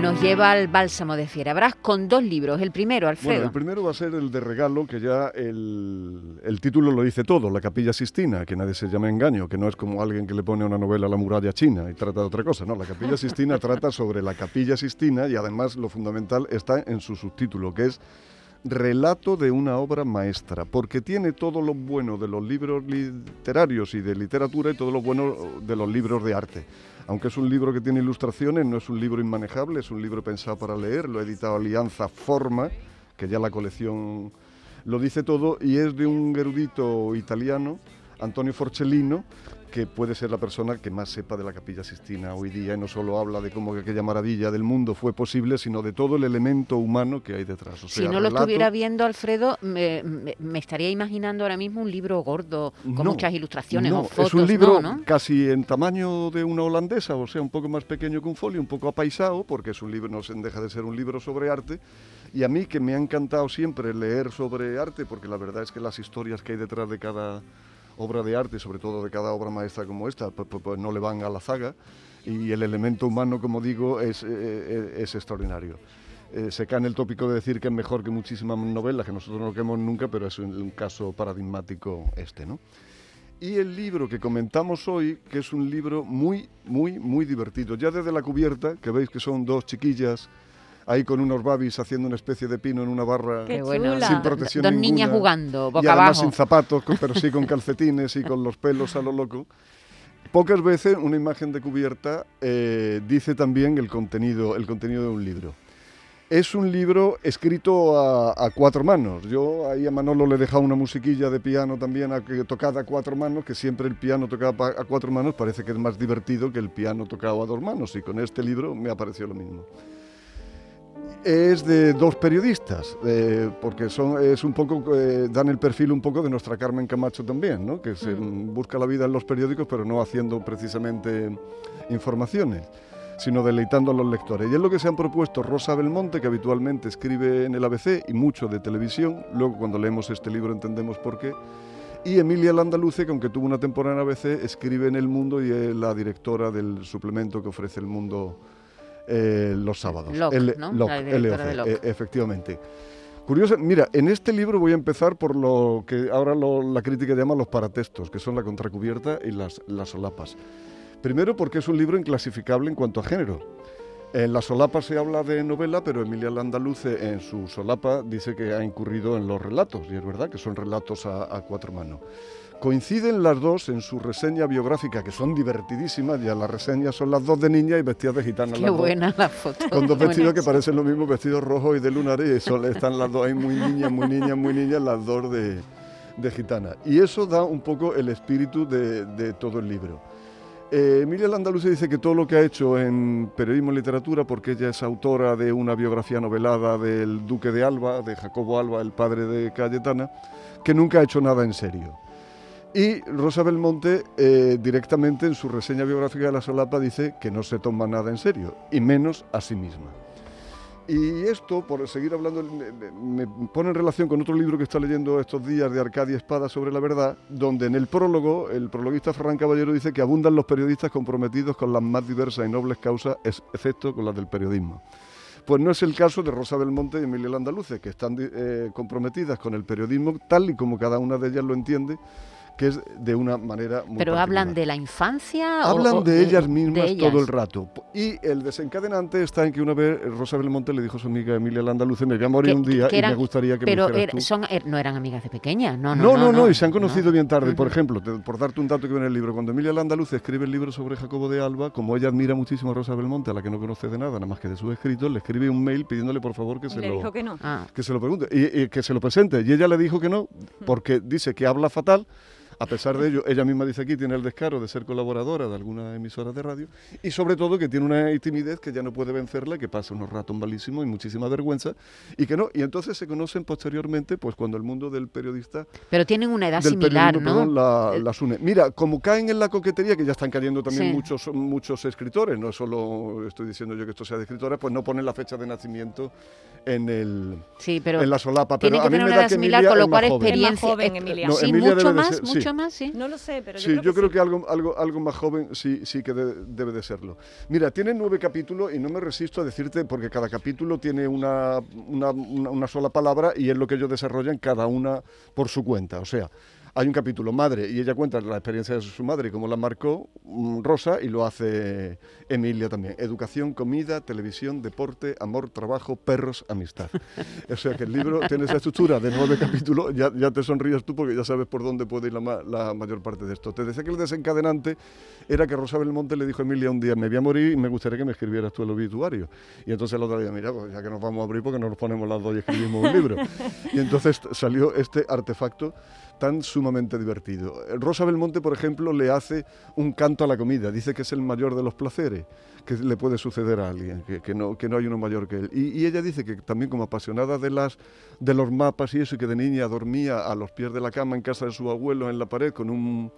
Nos lleva al Bálsamo de Fierabras con dos libros. El primero, Alfredo. Bueno, el primero va a ser el de regalo, que ya el, el título lo dice todo, La Capilla Sistina, que nadie se llama engaño, que no es como alguien que le pone una novela a la muralla china y trata de otra cosa. No, La Capilla Sistina trata sobre la Capilla Sistina y además lo fundamental está en su subtítulo, que es relato de una obra maestra, porque tiene todo lo bueno de los libros literarios y de literatura y todo lo bueno de los libros de arte. Aunque es un libro que tiene ilustraciones, no es un libro inmanejable, es un libro pensado para leer, lo ha editado Alianza Forma, que ya la colección lo dice todo, y es de un erudito italiano, Antonio Forcellino, que puede ser la persona que más sepa de la Capilla Sistina hoy día y no solo habla de cómo aquella maravilla del mundo fue posible, sino de todo el elemento humano que hay detrás. si no lo estuviera viendo, Alfredo, me, estaría imaginando ahora mismo un libro gordo con muchas ilustraciones o fotos. Es un libro casi en tamaño de una holandesa, o sea, un poco más pequeño que un folio, un poco apaisado, porque es un libro, no deja de ser un libro sobre arte. Y a mí que me ha encantado siempre leer sobre arte, porque la verdad es que las historias que hay detrás de cada obra de arte, sobre todo de cada obra maestra como esta, pues, pues, pues no le van a la zaga y el elemento humano, como digo, es, eh, eh, es extraordinario. Eh, se cae en el tópico de decir que es mejor que muchísimas novelas, que nosotros no queremos nunca, pero es un, caso paradigmático este, ¿no? Y el libro que comentamos hoy, que es un libro muy, muy, muy divertido. Ya desde la cubierta, que veis que son dos chiquillas ahí con unos babis haciendo una especie de pino en una barra sin protección Dos niñas jugando, boca y además sin zapatos, pero sí con calcetines y con los pelos a lo loco. Pocas veces una imagen de cubierta eh, dice también el contenido, el contenido de un libro. Es un libro escrito a, cuatro manos. Yo ahí a Manolo le he dejado una musiquilla de piano también a, tocada a cuatro manos, que siempre el piano tocado a cuatro manos parece que es más divertido que el piano tocado a dos manos. Y con este libro me ha parecido lo mismo es de dos periodistas, eh, porque son, es un poco, eh, dan el perfil un poco de nuestra Carmen Camacho también, ¿no? que se mm. busca la vida en los periódicos, pero no haciendo precisamente informaciones, sino deleitando a los lectores. Y es lo que se han propuesto Rosa Belmonte, que habitualmente escribe en el ABC y mucho de televisión, luego cuando leemos este libro entendemos por qué, y Emilia Landaluce, que aunque tuvo una temporada en ABC, escribe en El Mundo y es la directora del suplemento que ofrece El Mundo eh, los sábados. el, ¿no? E, efectivamente. Curioso, mira, en este libro voy a empezar por lo que ahora la crítica llama los paratextos, que son la contracubierta y las, las solapas. Primero porque es un libro inclasificable en cuanto a género. En la solapa se habla de novela, pero Emilia Landaluce en su solapa dice que ha incurrido en los relatos, y es verdad que son relatos a cuatro manos. Coinciden las dos en su reseña biográfica, que son divertidísimas, ya las reseñas son las dos de niña y vestidas de gitana. Qué buena la foto. Con dos vestidos que parecen los mismos vestidos rojos y de lunares, y están las dos ahí muy niñas, muy niñas, muy niñas, las dos de, gitana. Y eso da un poco el espíritu de, todo el libro. Eh, Emilia Landaluce dice que todo lo que ha hecho en periodismo y literatura, porque ella es autora de una biografía novelada del duque de Alba, de Jacobo Alba, el padre de Cayetana, que nunca ha hecho nada en serio. Y Rosa Belmonte eh, directamente en su reseña biográfica de la solapa dice que no se toma nada en serio, y menos a sí misma. Y esto, por seguir hablando, me pone en relación con otro libro que está leyendo estos días de Arcadia Espada sobre la verdad, donde en el prólogo el prologuista Ferran Caballero dice que abundan los periodistas comprometidos con las más diversas y nobles causas, excepto con las del periodismo. Pues no es el caso de Rosa Belmonte y Emilia Landaluce, que están eh, comprometidas con el periodismo tal y como cada una de ellas lo entiende, que es de una manera muy Pero hablan de la infancia Hablan de, ellas mismas todo el rato. Y el desencadenante está en que una vez Rosa Belmonte le dijo a su amiga Emilia Landaluce, me voy a morir un día y me gustaría que pero me Pero er, son, er, no eran amigas de pequeñas, no, no, no. No, y se han conocido bien tarde. Por ejemplo, por darte un dato que viene en el libro, cuando Emilia Landaluce escribe el libro sobre Jacobo de Alba, como ella admira muchísimo a Rosa Belmonte, a la que no conoce de nada, nada más que de sus escritos, le escribe un mail pidiéndole por favor que se le lo... Dijo que, no. Ah. que se lo pregunte y, y que se lo presente. Y ella le dijo que no, porque dice que habla fatal A pesar de ello, ella misma dice aquí, tiene el descaro de ser colaboradora de alguna emisora de radio y sobre todo que tiene una timidez que ya no puede vencerla, que pasa unos ratos malísimos y muchísima vergüenza y que no. Y entonces se conocen posteriormente, pues cuando el mundo del periodista... Pero tienen una edad similar, ¿no? la, las une. Mira, como caen en la coquetería, que ya están cayendo también muchos, muchos escritores, no solo estoy diciendo yo que esto sea de escritora, pues no ponen la fecha de nacimiento en el sí, pero en la solapa. Pero tiene que tener una edad similar, con lo cual experiencia. joven, Emilia. sí, mucho más, mucho más, sí. No lo sé, pero yo sí, creo yo que creo que algo, algo, algo más joven sí, sí que debe de serlo. Mira, tiene nueve capítulos y no me resisto a decirte, porque cada capítulo tiene una, una, una sola palabra y es lo que ellos desarrollan cada una por su cuenta. O sea, hay un capítulo madre y ella cuenta la experiencia de su madre y cómo la marcó mm, Rosa y lo hace Emilia también. Educación, comida, televisión, deporte, amor, trabajo, perros, amistad. o sea que el libro tiene esa estructura de nueve capítulos, ya, ya te sonríes tú porque ya sabes por dónde puede ir la, la, mayor parte de esto. Te decía que el desencadenante era que Rosa Belmonte le dijo a Emilia un día, me voy a morir y me gustaría que me escribieras tú el obituario. Y entonces el otro día, mira, pues ya que nos vamos a abrir porque nos ponemos las dos y escribimos un libro. Y entonces salió este artefacto tan sumamente divertido. Rosa Belmonte, por ejemplo, le hace un canto a la comida, dice que es el mayor de los placeres que le puede suceder a alguien, que, no, que no hay uno mayor que él. Y, ella dice que también como apasionada de, las, de los mapas y eso, y que de niña dormía a los pies de la cama en casa de su abuelo en la pared con un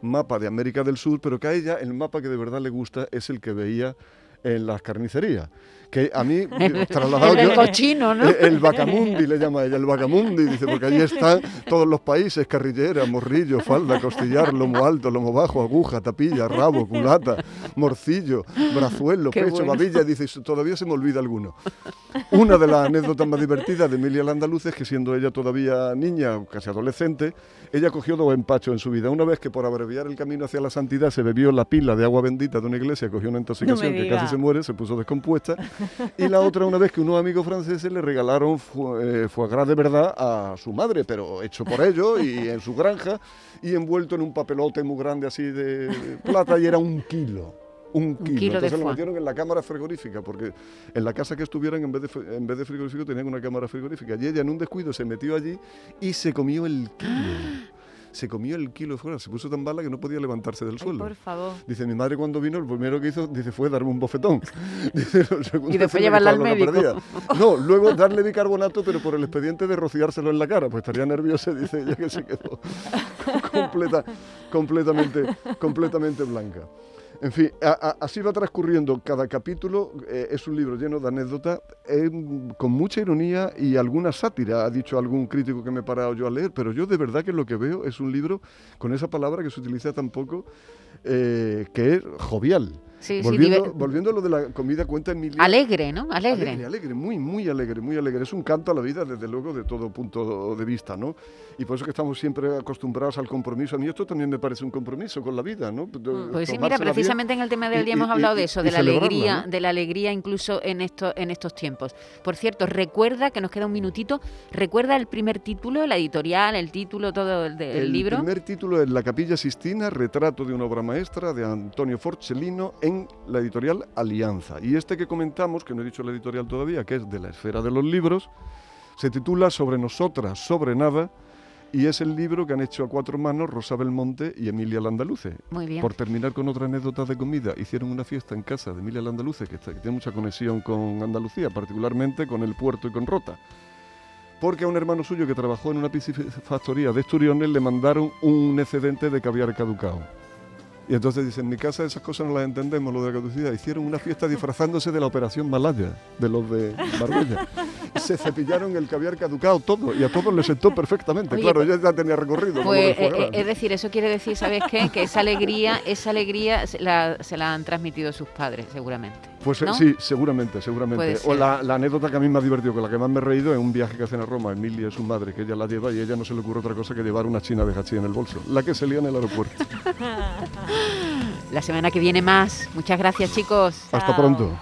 mapa de América del Sur, pero que a ella el mapa que de verdad le gusta es el que veía en las carnicerías. Que a mí, trasladado el, yo, cochino, ¿no? el, el, Bacamundi le llama ella, el Bacamundi, dice, porque allí están todos los países, carrillera, morrillo, falda, costillar, lomo alto, lomo bajo, aguja, tapilla, rabo, culata, morcillo, brazuelo, pecho, babilla, dice, todavía se me olvida alguno. Una de las anécdotas más divertidas de Emilia Landaluz es que siendo ella todavía niña, casi adolescente, ella cogió dos empachos en su vida. Una vez que por abreviar el camino hacia la santidad se bebió la pila de agua bendita de una iglesia, cogió una intoxicación que casi se muere, se puso descompuesta. Y la otra, una vez que unos amigos franceses le regalaron foie, eh, gras de verdad a su madre, pero hecho por ellos y en su granja, y envuelto en un papelote muy grande así de plata, y era un kilo un kilo. Entonces lo metieron en la cámara frigorífica, porque en la casa que estuvieran, en vez, de, en vez de frigorífico, tenían una cámara frigorífica. Y ella en un descuido se metió allí y se comió el kilo. Se comió el kilo fuera, se puso tan bala que no podía levantarse del suelo. por favor. Dice, mi madre cuando vino, el primero que hizo, dice, fue darme un bofetón. y después llevarla al médico. No, luego darle bicarbonato, pero por el expediente de rociárselo en la cara, pues estaría nerviosa, dice ella que se quedó completa, completamente, completamente blanca. En fin, así va transcurriendo. Cada capítulo eh, es un libro lleno de anécdotas, con mucha ironía y alguna sátira, ha dicho algún crítico que me he parado yo a leer, pero yo de verdad que lo que veo es un libro con esa palabra que se utiliza tan poco, eh, que es jovial volviendo, a lo de la comida, cuenta Emilia. Alegre, ¿no? Alegre. Alegre, alegre, muy, muy alegre, muy alegre. Es un canto a la vida, desde luego, de todo punto de vista, ¿no? Y por eso que estamos siempre acostumbrados al compromiso. A mí esto también me parece un compromiso con la vida, ¿no? Mm. Pues sí, mira, precisamente en el tema del día hemos hablado de eso, de la alegría, de la alegría incluso en, esto, en estos tiempos. Por cierto, recuerda, que nos queda un minutito, recuerda el primer título, la editorial, el título, todo el, del libro. El primer título es La Capilla Sistina, retrato de una obra maestra de Antonio Forcellino en la editorial Alianza. Y este que comentamos, que no he dicho la editorial todavía, que es de la esfera de los libros, se titula Sobre nosotras, sobre nada, y es el libro que han hecho a cuatro manos Rosa Belmonte y Emilia Landaluce. Muy bien. Por terminar con otra anécdota de comida, hicieron una fiesta en casa de Emilia Landaluce, que, que tiene mucha conexión con Andalucía, particularmente con el puerto y con Rota porque a un hermano suyo que trabajó en una piscifactoría de Esturiones le mandaron un excedente de caviar caducado. Y entonces dicen, en mi casa esas cosas no las entendemos, lo de la caducidad. Hicieron una fiesta disfrazándose de la operación Malaya, de los de Marbella. Se cepillaron el caviar caducado todo y a todos les sentó perfectamente. claro, ella ya tenía recorrido. Pues, eh, eh, es decir, eso quiere decir, ¿sabes qué? Que esa alegría, esa alegría se la, han transmitido sus padres, seguramente. Pues eh, sí, seguramente, seguramente. O la, anécdota que a mí me ha divertido, con la que más me he reído, es un viaje que hacen a Roma, Emilia es su madre, que ella la lleva y ella no se le ocurre otra cosa que llevar una china de hachí en el bolso, la que se lía en el aeropuerto. La semana que viene más. Muchas gracias, chicos. Hasta pronto.